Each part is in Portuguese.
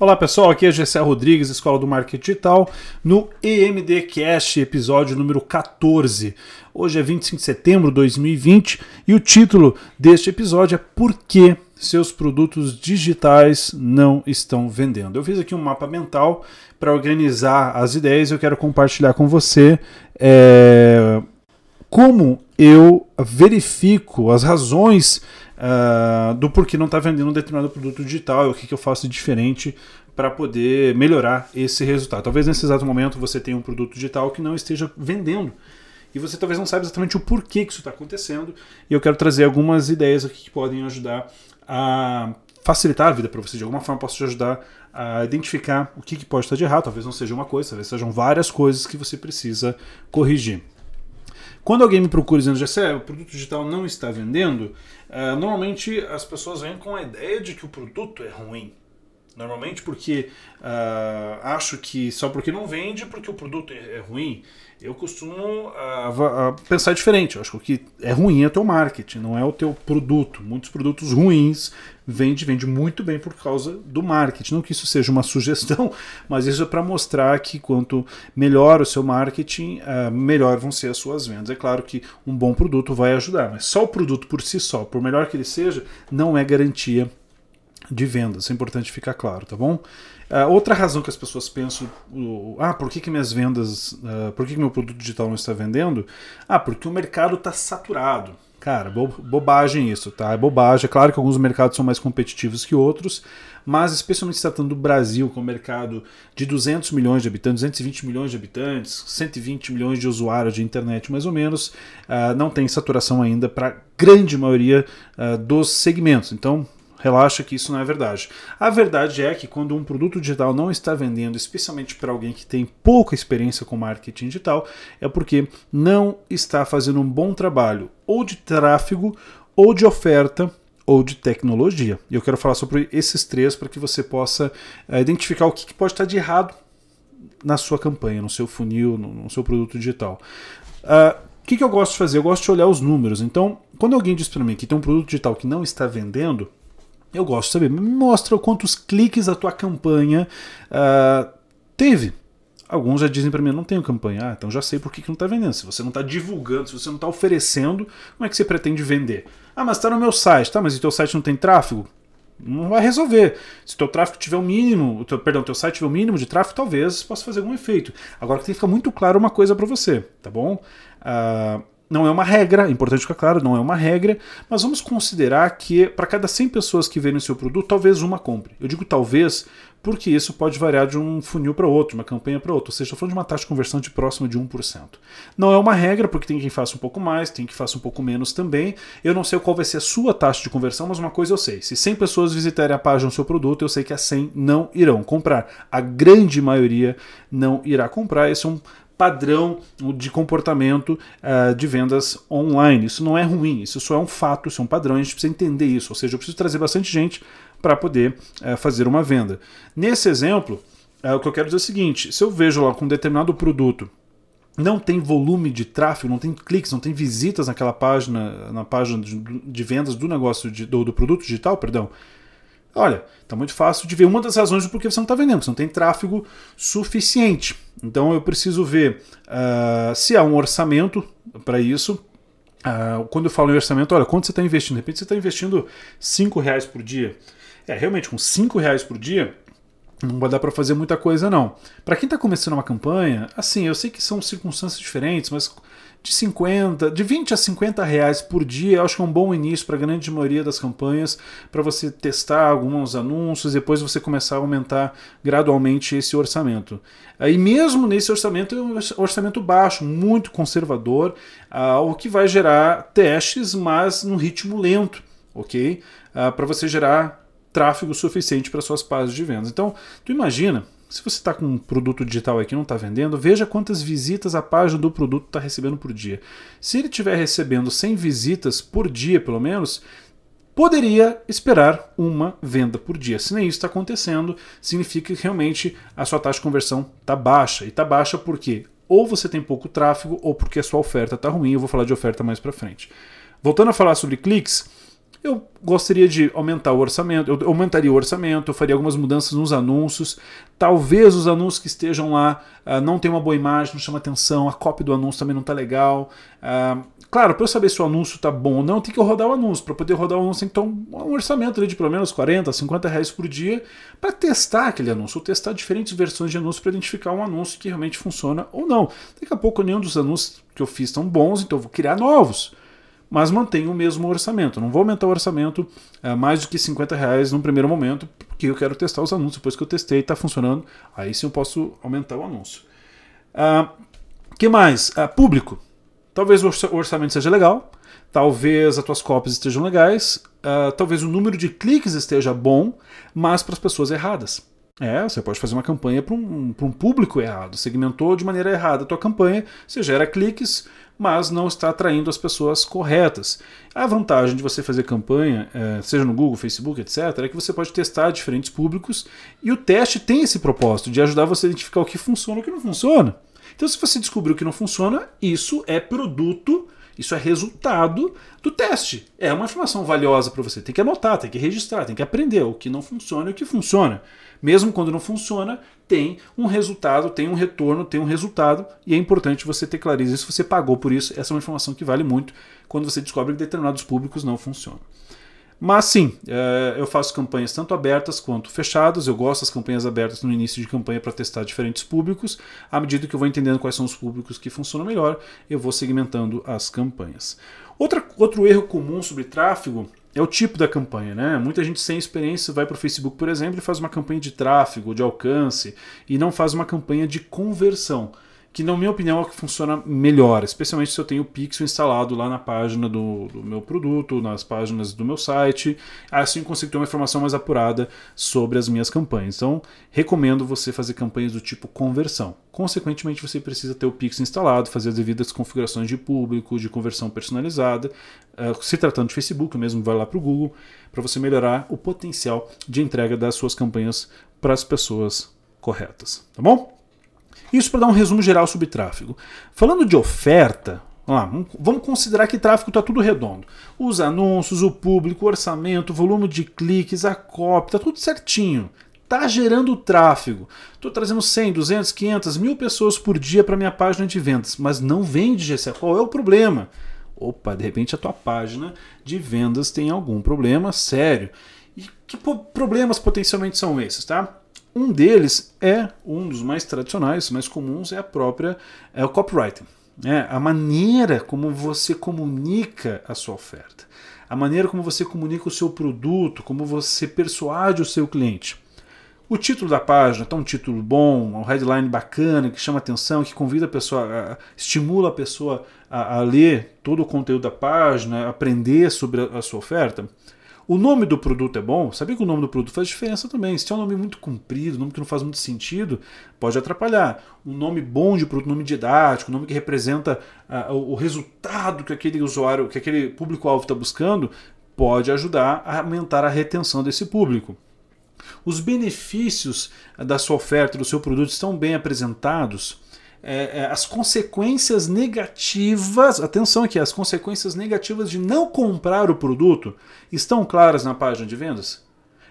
Olá pessoal, aqui é Gessé Rodrigues, Escola do Marketing Digital, no EMD Cast, episódio número 14. Hoje é 25 de setembro de 2020 e o título deste episódio é Por que seus produtos digitais não estão vendendo? Eu fiz aqui um mapa mental para organizar as ideias e eu quero compartilhar com você é, como eu verifico as razões uh, do porquê não está vendendo um determinado produto digital e o que, que eu faço diferente para poder melhorar esse resultado. Talvez nesse exato momento você tenha um produto digital que não esteja vendendo e você talvez não saiba exatamente o porquê que isso está acontecendo. E eu quero trazer algumas ideias aqui que podem ajudar a facilitar a vida para você. De alguma forma, posso te ajudar a identificar o que, que pode estar de errado. Talvez não seja uma coisa, talvez sejam várias coisas que você precisa corrigir. Quando alguém me procura dizendo, Jessé, o produto digital não está vendendo, uh, normalmente as pessoas vêm com a ideia de que o produto é ruim. Normalmente porque uh, acho que só porque não vende, porque o produto é, é ruim. Eu costumo uh, pensar diferente. Eu acho que o que é ruim é o teu marketing, não é o teu produto. Muitos produtos ruins vende vende muito bem por causa do marketing. Não que isso seja uma sugestão, mas isso é para mostrar que quanto melhor o seu marketing, uh, melhor vão ser as suas vendas. É claro que um bom produto vai ajudar, mas só o produto por si só, por melhor que ele seja, não é garantia de vendas. É importante ficar claro, tá bom? Uh, outra razão que as pessoas pensam, uh, ah, por que, que minhas vendas, uh, por que, que meu produto digital não está vendendo? Ah, porque o mercado está saturado. Cara, bo bobagem isso, tá? É bobagem. É claro que alguns mercados são mais competitivos que outros, mas especialmente se tratando do Brasil, com um mercado de 200 milhões de habitantes, 220 milhões de habitantes, 120 milhões de usuários de internet, mais ou menos, uh, não tem saturação ainda para grande maioria uh, dos segmentos. Então, Relaxa que isso não é verdade. A verdade é que quando um produto digital não está vendendo, especialmente para alguém que tem pouca experiência com marketing digital, é porque não está fazendo um bom trabalho ou de tráfego, ou de oferta, ou de tecnologia. E eu quero falar sobre esses três para que você possa uh, identificar o que, pode estar de errado na sua campanha, no seu funil, no, no seu produto digital. Uh, o que, que eu gosto de fazer? Eu gosto de olhar os números. Então, quando alguém diz para mim que tem um produto digital que não está vendendo, eu gosto de saber. Me mostra quantos cliques a tua campanha uh, teve. Alguns já dizem para mim, não tenho campanha. Ah, então já sei por que, que não está vendendo. Se você não está divulgando, se você não está oferecendo, como é que você pretende vender? Ah, mas está no meu site. Tá, mas o teu site não tem tráfego? Não vai resolver. Se teu tráfego tiver o mínimo, o teu, perdão, teu site tiver o mínimo de tráfego, talvez possa fazer algum efeito. Agora tem que ficar muito claro uma coisa para você, tá bom? Uh, não é uma regra, é importante ficar claro, não é uma regra, mas vamos considerar que para cada 100 pessoas que verem o seu produto, talvez uma compre. Eu digo talvez porque isso pode variar de um funil para outro, uma campanha para outra, ou seja, estou falando de uma taxa de conversão de próxima de 1%. Não é uma regra, porque tem quem faça um pouco mais, tem quem faça um pouco menos também. Eu não sei qual vai ser a sua taxa de conversão, mas uma coisa eu sei: se 100 pessoas visitarem a página do seu produto, eu sei que as 100 não irão comprar. A grande maioria não irá comprar. Esse é um padrão de comportamento uh, de vendas online. Isso não é ruim, isso só é um fato, isso é um padrão, a gente precisa entender isso. Ou seja, eu preciso trazer bastante gente para poder uh, fazer uma venda. Nesse exemplo, uh, o que eu quero dizer é o seguinte: se eu vejo lá com um determinado produto não tem volume de tráfego, não tem cliques, não tem visitas naquela página, na página de, de vendas do negócio de, do, do produto digital, perdão, Olha, está muito fácil de ver uma das razões do porquê você não está vendendo, você não tem tráfego suficiente. Então eu preciso ver uh, se há um orçamento para isso. Uh, quando eu falo em orçamento, olha, quanto você está investindo? De repente você está investindo 5 reais por dia. É, realmente, com 5 reais por dia, não vai dar para fazer muita coisa não. Para quem está começando uma campanha, assim, eu sei que são circunstâncias diferentes, mas de 50, de 20 a 50 reais por dia, eu acho que é um bom início para a grande maioria das campanhas, para você testar alguns anúncios, depois você começar a aumentar gradualmente esse orçamento. E mesmo nesse orçamento, é um orçamento baixo, muito conservador, uh, o que vai gerar testes, mas num ritmo lento, ok? Uh, para você gerar tráfego suficiente para suas páginas de vendas. Então, tu imagina se você está com um produto digital aqui e não está vendendo, veja quantas visitas a página do produto está recebendo por dia. Se ele estiver recebendo 100 visitas por dia, pelo menos, poderia esperar uma venda por dia. Se nem isso está acontecendo, significa que realmente a sua taxa de conversão está baixa. E está baixa porque ou você tem pouco tráfego ou porque a sua oferta está ruim. Eu vou falar de oferta mais para frente. Voltando a falar sobre cliques, eu gostaria de aumentar o orçamento, eu aumentaria o orçamento, eu faria algumas mudanças nos anúncios. Talvez os anúncios que estejam lá uh, não tenham uma boa imagem, não chama atenção, a cópia do anúncio também não está legal. Uh, claro, para eu saber se o anúncio está bom ou não, tem que rodar o anúncio. Para poder rodar o anúncio, tem que ter um, orçamento de pelo menos 40, 50 reais por dia para testar aquele anúncio, ou testar diferentes versões de anúncio para identificar um anúncio que realmente funciona ou não. Daqui a pouco nenhum dos anúncios que eu fiz estão bons, então eu vou criar novos mas mantenho o mesmo orçamento. Não vou aumentar o orçamento é, mais do que 50 reais no primeiro momento, porque eu quero testar os anúncios. Depois que eu testei e está funcionando, aí sim eu posso aumentar o anúncio. Ah, que mais? Ah, público. Talvez o orçamento seja legal, talvez as tuas cópias estejam legais, ah, talvez o número de cliques esteja bom, mas para as pessoas erradas. É, você pode fazer uma campanha para um, um público errado, segmentou de maneira errada a tua campanha, você gera cliques, mas não está atraindo as pessoas corretas. A vantagem de você fazer campanha, é, seja no Google, Facebook, etc., é que você pode testar diferentes públicos e o teste tem esse propósito de ajudar você a identificar o que funciona e o que não funciona. Então, se você descobrir o que não funciona, isso é produto isso é resultado do teste. É uma informação valiosa para você. Tem que anotar, tem que registrar, tem que aprender o que não funciona e o que funciona. Mesmo quando não funciona, tem um resultado, tem um retorno, tem um resultado, e é importante você ter clareza se você pagou por isso. Essa é uma informação que vale muito quando você descobre que determinados públicos não funcionam. Mas sim, é, eu faço campanhas tanto abertas quanto fechadas. Eu gosto das campanhas abertas no início de campanha para testar diferentes públicos. À medida que eu vou entendendo quais são os públicos que funcionam melhor, eu vou segmentando as campanhas. Outra, outro erro comum sobre tráfego é o tipo da campanha, né? Muita gente sem experiência vai para o Facebook, por exemplo, e faz uma campanha de tráfego, de alcance, e não faz uma campanha de conversão que na minha opinião é o que funciona melhor, especialmente se eu tenho o Pixel instalado lá na página do, do, meu produto, nas páginas do meu site, assim eu consigo ter uma informação mais apurada sobre as minhas campanhas. Então, recomendo você fazer campanhas do tipo conversão. Consequentemente, você precisa ter o Pixel instalado, fazer as devidas configurações de público, de conversão personalizada. Uh, se tratando de Facebook, mesmo vai lá para o Google, para você melhorar o potencial de entrega das suas campanhas para as pessoas corretas. Tá bom? Isso para dar um resumo geral sobre tráfego. Falando de oferta, vamos considerar que tráfego está tudo redondo. Os anúncios, o público, o orçamento, o volume de cliques, a copy, está tudo certinho. Está gerando tráfego. Estou trazendo 100, 200, 500, mil pessoas por dia para minha página de vendas, mas não vende GC. Qual é o problema? Opa, de repente a tua página de vendas tem algum problema sério. E que problemas potencialmente são esses, tá? Um deles é um dos mais tradicionais, mais comuns, é a própria é o copywriting. É, a maneira como você comunica a sua oferta, a maneira como você comunica o seu produto, como você persuade o seu cliente. O título da página está um título bom, um headline bacana, que chama atenção, que convida a pessoa, a, estimula a pessoa a, a, ler todo o conteúdo da página, aprender sobre a, a sua oferta. O nome do produto é bom? Sabia que o nome do produto faz diferença também. Se é um nome muito comprido, um nome que não faz muito sentido, pode atrapalhar. Um nome bom de produto, um nome didático, um nome que representa uh, o resultado que aquele usuário, que aquele público-alvo está buscando, pode ajudar a aumentar a retenção desse público. Os benefícios da sua oferta, do seu produto estão bem apresentados é, é, as consequências negativas, atenção aqui, as consequências negativas de não comprar o produto estão claras na página de vendas?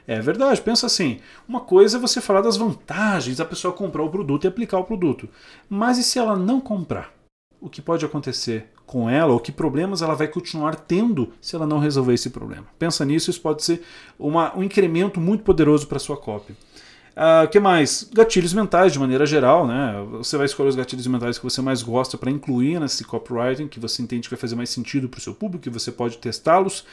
É verdade, pensa assim: uma coisa é você falar das vantagens da pessoa comprar o produto e aplicar o produto, mas e se ela não comprar? O que pode acontecer com ela, ou que problemas ela vai continuar tendo se ela não resolver esse problema? Pensa nisso, isso pode ser uma, um incremento muito poderoso para a sua cópia. O uh, ah, que mais? Gatilhos mentais, de maneira geral, né? Você vai escolher os gatilhos mentais que você mais gosta para incluir nesse copywriting, que você entende que vai fazer mais sentido para o seu público, que você pode testá-los.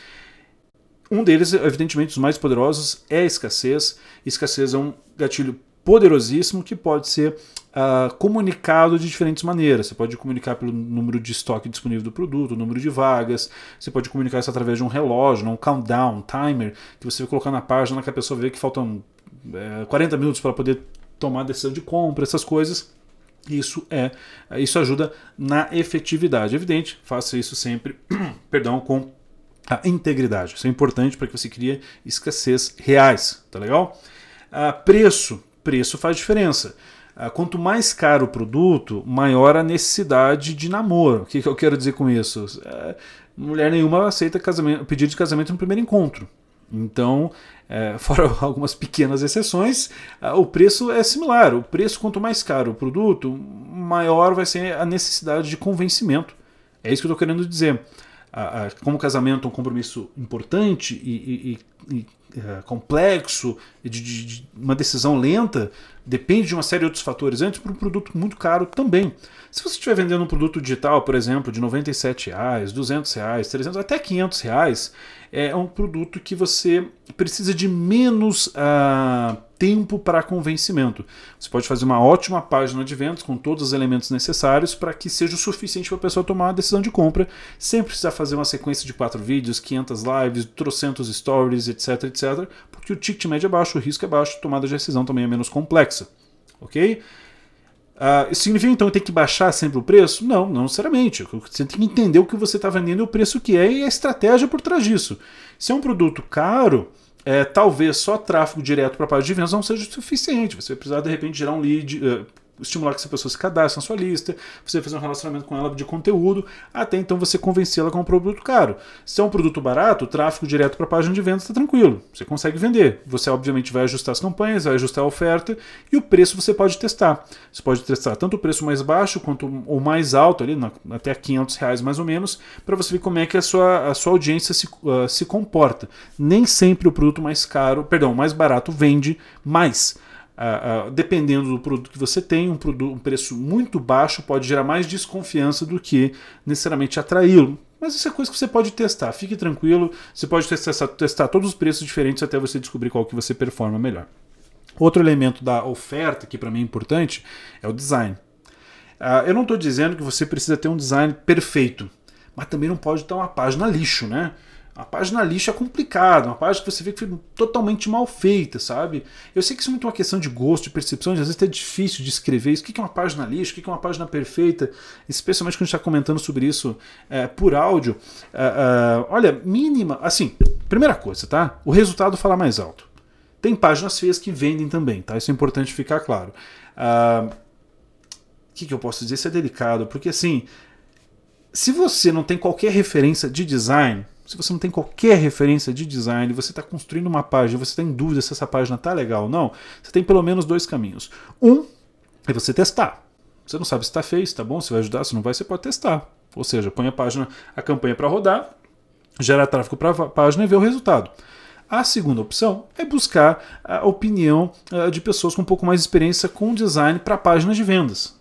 Um deles, evidentemente, os mais poderosos, é a escassez. Escassez é um gatilho poderosíssimo que pode ser uh, comunicado de diferentes maneiras. Você pode comunicar pelo número de estoque disponível do produto, o número de vagas, você pode comunicar isso através de um relógio, um countdown, um timer, que você vai colocar na página que a pessoa vê que faltam é, 40 minutos para poder tomar a decisão de compra, essas coisas. Isso é, isso ajuda na efetividade. Evidente, faça isso sempre, perdão, com a integridade. Isso é importante para que você crie escassez reais, tá legal? Ah, preço, preço faz diferença. Ah, quanto mais caro o produto, maior a necessidade de namoro. O que, que eu quero dizer com isso? É, mulher nenhuma aceita casamento, pedido de casamento no primeiro encontro. Então, é, fora algumas pequenas exceções, o preço é similar. O preço, quanto mais caro o produto, maior vai ser a necessidade de convencimento. É isso que eu estou querendo dizer. como casamento é um compromisso importante e, e, e é, complexo, de, de, de, uma decisão lenta, depende de uma série de outros fatores antes para um produto muito caro também. Se você estiver vendendo um produto digital, por exemplo, de 97 reais, 200, reais, 300, até 500 reais, é um produto que você precisa de menos uh, tempo para convencimento. Você pode fazer uma ótima página de vendas com todos os elementos necessários para que seja o suficiente para a pessoa tomar uma decisão de compra, sem precisar fazer uma sequência de quatro vídeos, 500 lives, trocentos stories, etc, etc, porque o ticket médio é baixo, o risco é baixo, a tomada de decisão também é menos complexa. Ok? Uh, significa então ter que baixar sempre o preço? Não, não necessariamente. Você tem que entender o que você está vendendo o preço que é e a estratégia por trás disso. Se é um produto caro, é, talvez só tráfego direto para a página de vendas não seja suficiente. Você vai precisar de repente gerar um lead, uh, estimular que essa pessoa se cadastre na sua lista, você fazer um relacionamento com ela de conteúdo, até então você convencê-la com um produto caro. Se é um produto barato, o tráfego direto para a página de vendas está tranquilo, você consegue vender. Você obviamente vai ajustar as campanhas, vai ajustar a oferta e o preço você pode testar. Você pode testar tanto o preço mais baixo quanto o mais alto, ali até 500 reais mais ou menos, para você ver como é que a sua, a sua audiência se, uh, se comporta. Nem sempre o produto mais caro, perdão, mais barato vende mais. Dependendo do produto que você tem, um, produto, um preço muito baixo pode gerar mais desconfiança do que necessariamente atraí-lo. Mas isso é coisa que você pode testar, fique tranquilo, você pode testar, testar todos os preços diferentes até você descobrir qual que você performa melhor. Outro elemento da oferta que para mim é importante é o design. Uh, eu não estou dizendo que você precisa ter um design perfeito, mas também não pode ter uma página lixo, né? A página lixo é complicada, uma página que você vê que foi totalmente mal feita, sabe? Eu sei que isso é muito uma questão de gosto, de percepção, às vezes é difícil de escrever isso. O que é uma página lixo? O que é uma página perfeita? Especialmente quando a gente está comentando sobre isso é, por áudio. É, é, olha, mínima. Assim, primeira coisa, tá? O resultado fala mais alto. Tem páginas feias que vendem também, tá? Isso é importante ficar claro. O que, que eu posso dizer? Isso é delicado, porque assim, se você não tem qualquer referência de design se você não tem qualquer referência de design, você está construindo uma página, você está em dúvida se essa página está legal ou não, você tem pelo menos dois caminhos. Um é você testar. Você não sabe se está feio, se está bom, se vai ajudar, se não vai, você pode testar. Ou seja, põe a página, a campanha para rodar, gera tráfego para a página e vê o resultado. A segunda opção é buscar a opinião eh, de pessoas com um pouco mais de experiência com design para páginas de vendas.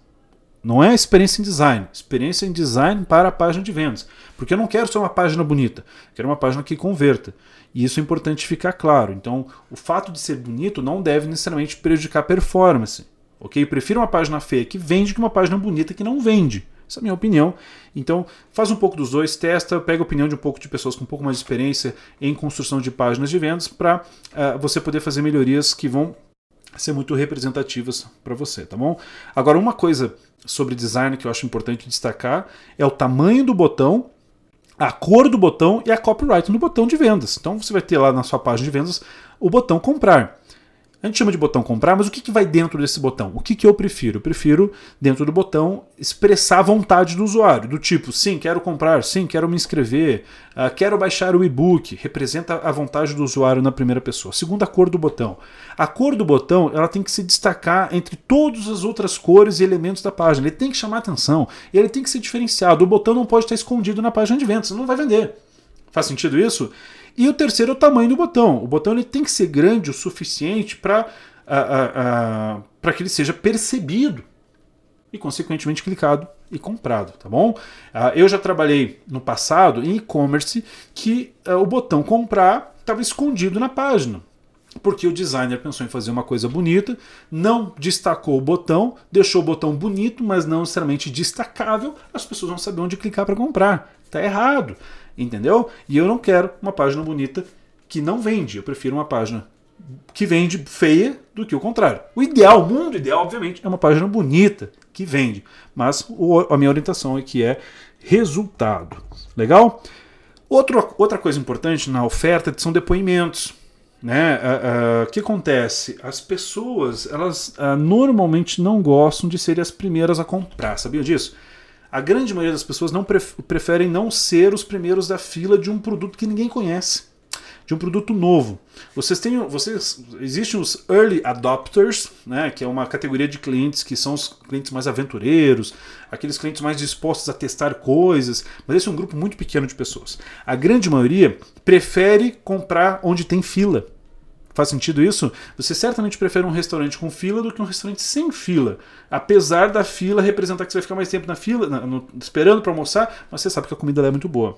Não é experiência em design, experiência em design para a página de vendas. Porque eu não quero só uma página bonita, quero uma página que converta. E isso é importante ficar claro. Então, o fato de ser bonito não deve necessariamente prejudicar a performance. Ok? Eu prefiro uma página feia que vende que uma página bonita que não vende. Essa é a minha opinião. Então, faz um pouco dos dois, testa, pega a opinião de um pouco de pessoas com um pouco mais de experiência em construção de páginas de vendas para uh, você poder fazer melhorias que vão ser muito representativas para você, tá bom? Agora, uma coisa sobre design que eu acho importante destacar é o tamanho do botão, a cor do botão e a copyright no botão de vendas. Então você vai ter lá na sua página de vendas o botão comprar. A gente chama de botão comprar, mas o que, que vai dentro desse botão? O que, que eu prefiro? Eu prefiro, dentro do botão, expressar a vontade do usuário, do tipo, sim, quero comprar, sim, quero me inscrever, uh, quero baixar o e-book, representa a vontade do usuário na primeira pessoa. Segunda cor do botão. A cor do botão ela tem que se destacar entre todas as outras cores e elementos da página. Ele tem que chamar atenção, ele tem que ser diferenciado. O botão não pode estar escondido na página de vendas, não vai vender. Faz sentido isso? E o terceiro é o tamanho do botão. O botão ele tem que ser grande o suficiente para para que ele seja percebido e, consequentemente, clicado e comprado, tá bom? Uh, eu já trabalhei no passado em e-commerce que uh, o botão comprar estava escondido na página. Porque o designer pensou em fazer uma coisa bonita, não destacou o botão, deixou o botão bonito, mas não necessariamente destacável, as pessoas vão saber onde clicar para comprar. Tá errado. Entendeu? E eu não quero uma página bonita que não vende. Eu prefiro uma página que vende feia do que o contrário. O ideal, o mundo ideal, obviamente, é uma página bonita que vende. Mas a minha orientação é que é resultado. Legal? Outro, outra coisa importante na oferta são depoimentos. Né? O uh, uh, que acontece? As pessoas elas uh, normalmente não gostam de serem as primeiras a comprar. Sabia disso? A grande maioria das pessoas não preferem não ser os primeiros da fila de um produto que ninguém conhece de um produto novo. Vocês têm, vocês existem os early adopters, né, que é uma categoria de clientes que são os clientes mais aventureiros, aqueles clientes mais dispostos a testar coisas, mas esse é um grupo muito pequeno de pessoas. A grande maioria prefere comprar onde tem fila. Faz sentido isso? Você certamente prefere um restaurante com fila do que um restaurante sem fila. Apesar da fila representar que você vai ficar mais tempo na fila, na, no, esperando para almoçar, mas você sabe que a comida é muito boa.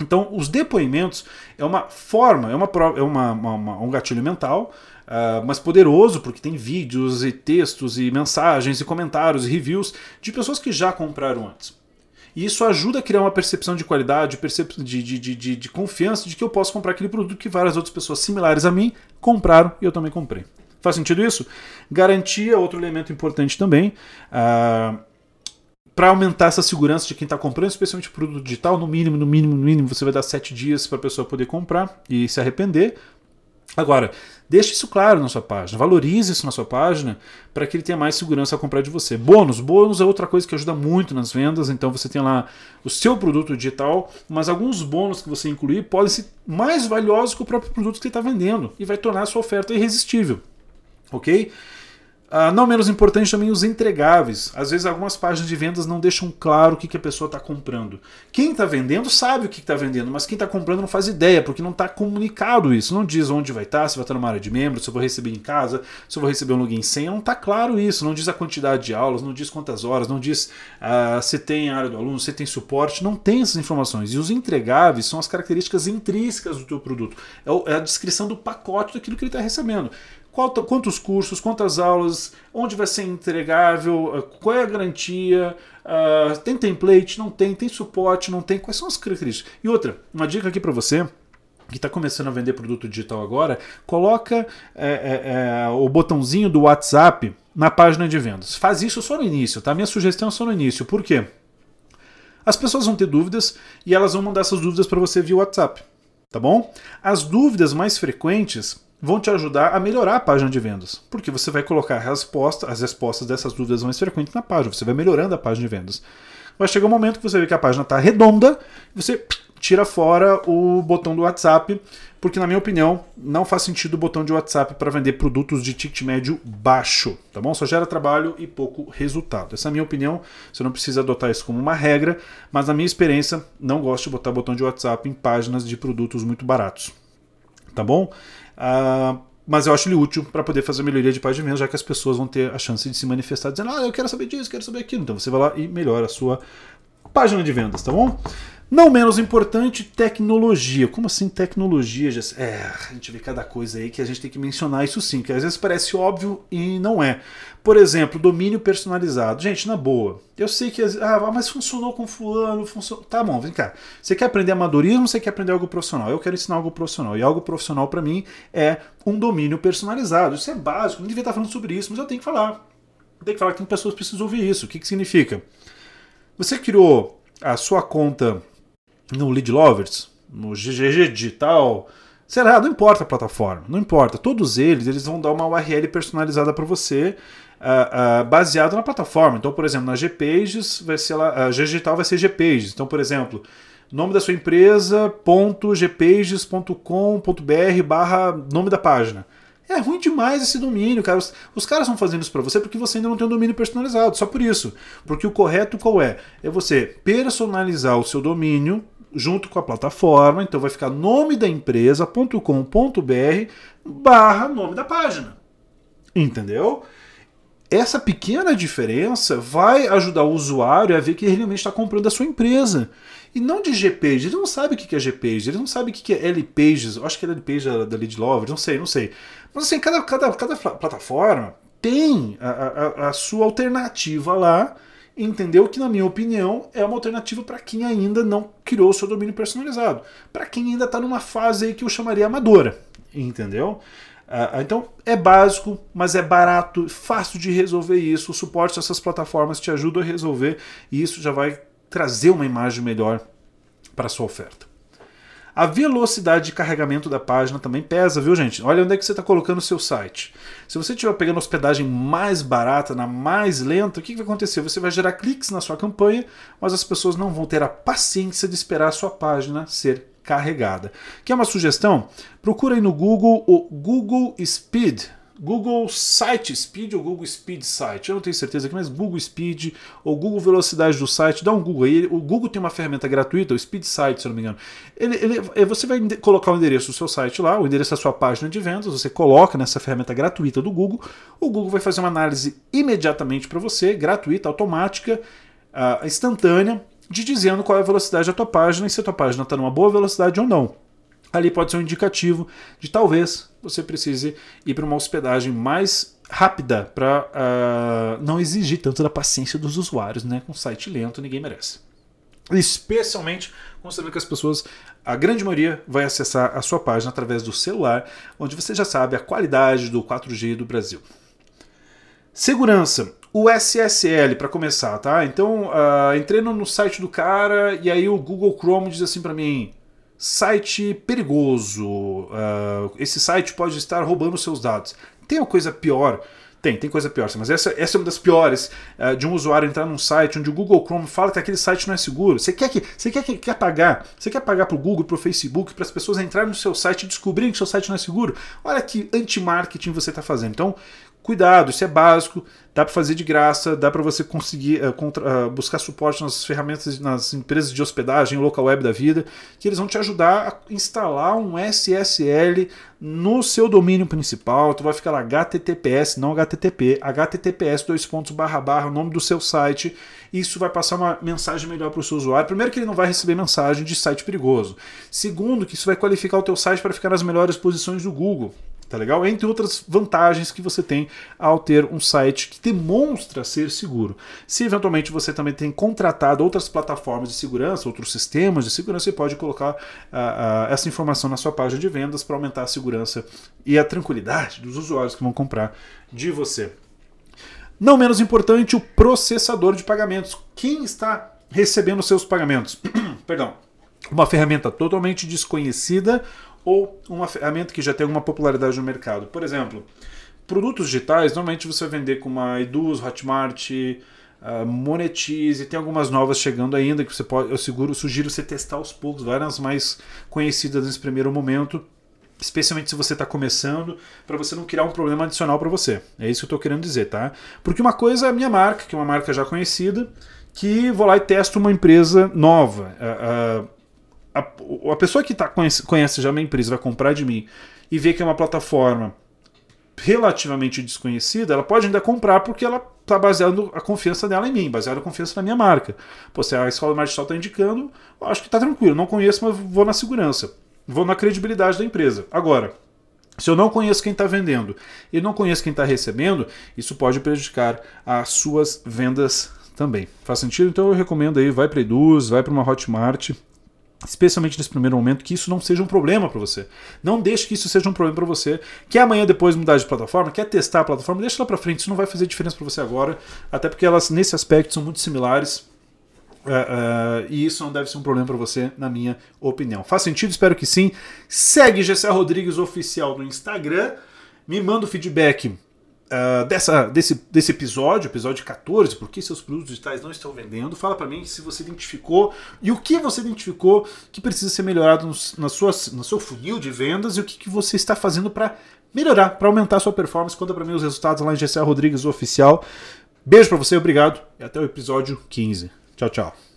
Então, os depoimentos é uma forma, é, uma, é uma, uma um gatilho mental, uh, mas poderoso, porque tem vídeos e textos e mensagens e comentários e reviews de pessoas que já compraram antes. E isso ajuda a criar uma percepção de qualidade, de, de, de, de, confiança de que eu posso comprar aquele produto que várias outras pessoas similares a mim compraram e eu também comprei. Faz sentido isso? Garantia, outro elemento importante também. Uh, para aumentar essa segurança de quem está comprando, especialmente produto digital, no mínimo, no mínimo, no mínimo, você vai dar sete dias para a pessoa poder comprar e se arrepender. Agora, deixe isso claro na sua página, valorize isso na sua página para que ele tenha mais segurança a comprar de você. Bônus, bônus é outra coisa que ajuda muito nas vendas, então você tem lá o seu produto digital, mas alguns bônus que você incluir podem ser mais valiosos que o próprio produto que você está vendendo e vai tornar a sua oferta irresistível. Ok? Uh, não menos importante também os entregáveis. Às vezes algumas páginas de vendas não deixam claro o que, que a pessoa está comprando. Quem está vendendo sabe o que está vendendo, mas quem está comprando não faz ideia, porque não está comunicado isso. Não diz onde vai estar, tá, se vai estar numa área de membros, se eu vou receber em casa, se eu vou receber um login senha. Não está claro isso. Não diz a quantidade de aulas, não diz quantas horas, não diz uh, se tem área do aluno, se tem suporte. Não tem essas informações. E os entregáveis são as características intrínsecas do teu produto. É, é a descrição do pacote daquilo que ele está recebendo quantos cursos, quantas aulas, onde vai ser entregável, eh, qual é a garantia, uh, tem template, não tem, tem suporte, não tem, quais são as características. E outra, uma dica aqui para você que está começando a vender produto digital agora, coloca é, é, é, o botãozinho do WhatsApp na página de vendas. Faz isso só no início, tá? Minha sugestão é só no início. Por quê? As pessoas vão ter dúvidas e elas vão mandar essas dúvidas para você via WhatsApp, tá bom? As dúvidas mais frequentes vão te ajudar a melhorar a página de vendas. Porque você vai colocar a resposta, as respostas dessas dúvidas mais frequentes na página. Você vai melhorando a página de vendas. Vai chegar um momento que você vê que a página está redonda, você tira fora o botão do WhatsApp, porque na minha opinião não faz sentido o botão de WhatsApp para vender produtos de ticket médio baixo, tá bom? Só gera trabalho e pouco resultado. Essa é a minha opinião, você não precisa adotar isso como uma regra, mas na minha experiência não gosto de botar botão de WhatsApp em páginas de produtos muito baratos, tá bom? Uh, mas eu acho ele útil para poder fazer melhoria de página de vendas, já que as pessoas vão ter a chance de se manifestar dizendo: Ah, eu quero saber disso, quero saber aquilo. Então você vai lá e melhora a sua página de vendas, tá bom? Não menos importante, tecnologia. Como assim tecnologia? É, a gente vê cada coisa aí que a gente tem que mencionar isso sim, que às vezes parece óbvio e não é. Por exemplo, domínio personalizado. Gente, na boa, eu sei que. Ah, mas funcionou com fulano, funcionou. Tá bom, vem cá. Você quer aprender amadorismo você quer aprender algo profissional? Eu quero ensinar algo profissional. E algo profissional para mim é um domínio personalizado. Isso é básico, não devia estar falando sobre isso, mas eu tenho que falar. Eu tenho que falar que tem pessoas que precisam ouvir isso. O que, que significa? Você criou a sua conta no Lead Lovers, no GGG Digital, será, não importa a plataforma, não importa. Todos eles, eles vão dar uma URL personalizada para você, uh, uh, baseado na plataforma. Então, por exemplo, na GPages vai ser lá, a G Digital vai ser GPages. Então, por exemplo, nome da sua empresa, .gpages.com.br barra nome da página. É ruim demais esse domínio, cara. Os, os caras estão fazendo isso para você porque você ainda não tem um domínio personalizado, só por isso. Porque o correto qual é? É você personalizar o seu domínio junto com a plataforma, então vai ficar nome da empresa.com.br barra nome da página. Entendeu? Essa pequena diferença vai ajudar o usuário a ver que ele realmente está comprando a sua empresa. E não de GPages. Ele não sabe o que é GPages, ele não sabe o que é LPages. Eu acho que é LPage da Lead Love, não sei, não sei. Mas assim, cada, cada, cada plataforma tem a, a, a sua alternativa lá entendeu que, na minha opinião, é uma alternativa para quem ainda não criou o seu domínio personalizado. Para quem ainda está numa fase aí que eu chamaria amadora. Entendeu? Uh, então é básico, mas é barato, fácil de resolver isso. O suporte dessas plataformas te ajuda a resolver e isso já vai trazer uma imagem melhor para a sua oferta. A velocidade de carregamento da página também pesa, viu, gente? Olha onde é que você está colocando o seu site. Se você estiver pegando hospedagem mais barata, na mais lenta, o que, que vai acontecer? Você vai gerar cliques na sua campanha, mas as pessoas não vão ter a paciência de esperar a sua página ser carregada. Quer uma sugestão? Procura aí no Google o Google Speed Google Site Speed ou Google Speed Site, eu não tenho certeza aqui, mas Google Speed ou Google Velocidade do site, dá um Google aí. O Google tem uma ferramenta gratuita, o Speed Site, se eu não me engano. Ele, ele, é, você vai colocar o endereço do seu site lá, o endereço da sua página de vendas, você coloca nessa ferramenta gratuita do Google, o Google vai fazer uma análise imediatamente para você, gratuita, automática, uh, instantânea, de dizendo qual é a velocidade da tua página e se a tua página está numa boa velocidade ou não ali pode ser um indicativo de talvez você precise ir para uma hospedagem mais rápida para uh, ah, não exigir tanto da paciência dos usuários, né? Com site lento ninguém merece. Especialmente considerando que as pessoas, a grande maioria, vai acessar a sua página através do celular, onde você já sabe a qualidade do 4G do Brasil. Segurança. O SSL, para começar, tá? Então, uh, entrei no site do cara e aí o Google Chrome diz assim para mim: site perigoso, uh, esse site pode estar roubando seus dados. Tem uma coisa pior? Tem, tem coisa pior, mas essa, essa é uma das piores uh, de um usuário entrar num site onde o Google Chrome fala que aquele site não é seguro. Você quer que você quer, quer pagar? Você quer pagar para o Google, para o Facebook, para as pessoas entrarem no seu site e descobrirem que seu site não é seguro? Olha que anti-marketing você está fazendo. Então, cuidado, isso é básico, dá para fazer de graça, dá para você conseguir uh, contra, uh, buscar suporte nas ferramentas, nas empresas de hospedagem, local web da vida, que eles vão te ajudar a instalar um SSL no seu domínio principal. Tu vai ficar lá HTTPS, não HTTP, HTTPS dois pontos barra barra, o nome do seu site. Isso vai passar uma mensagem melhor para o seu usuário. Primeiro que ele não vai receber mensagem de site perigoso. Segundo que isso vai qualificar o teu site para ficar nas melhores posições do Google tá legal? Entre outras vantagens que você tem ao ter um site que demonstra ser seguro. Se eventualmente você também tem contratado outras plataformas de segurança, outros sistemas de segurança, você pode colocar uh, uh, essa informação na sua página de vendas para aumentar a segurança e a tranquilidade dos usuários que vão comprar de você. Não menos importante, o processador de pagamentos. Quem está recebendo seus pagamentos? Perdão. Uma ferramenta totalmente desconhecida ou uma ferramenta que já tem alguma popularidade no mercado. Por exemplo, produtos digitais, normalmente você vai vender com uma Eduz, Hotmart, uh, Monetize, tem algumas novas chegando ainda que você pode, eu seguro, sugiro você testar aos poucos, várias mais conhecidas nesse primeiro momento, especialmente se você está começando, para você não criar um problema adicional para você. É isso que eu estou querendo dizer, tá? Porque uma coisa é a minha marca, que é uma marca já conhecida, que vou lá e testo uma empresa nova. Uh, uh, a, a pessoa que tá, conhece, conhece já a minha empresa vai comprar de mim e vê que é uma plataforma relativamente desconhecida, ela pode ainda comprar porque ela está baseando a confiança dela em mim, baseada a confiança na minha marca. Pô, se a escola marginal está indicando, acho que está tranquilo, não conheço, mas vou na segurança, vou na credibilidade da empresa. Agora, se eu não conheço quem está vendendo e não conheço quem está recebendo, isso pode prejudicar as suas vendas também. Faz sentido? Então eu recomendo aí, vai para Eduz, vai para uma Hotmart, especialmente nesse primeiro momento, que isso não seja um problema para você. Não deixe que isso seja um problema para você. Quer amanhã depois mudar de plataforma, quer testar a plataforma, deixa lá para frente, isso não vai fazer diferença para você agora, até porque elas nesse aspecto são muito similares. Uh, uh, e isso não deve ser um problema para você, na minha opinião. Faz sentido? Espero que sim. Segue Gessé Rodrigues Oficial no Instagram. Me manda o feedback uh, dessa, desse, desse episódio, episódio 14, por que seus produtos digitais não estão vendendo. Fala para mim se você identificou e o que você identificou que precisa ser melhorado no, na, sua, no seu funil de vendas e o que, que você está fazendo para melhorar, para aumentar a sua performance. Conta para mim os resultados lá em GCA Rodrigues Oficial. Beijo para você, obrigado e até o episódio 15. Tchau, tchau.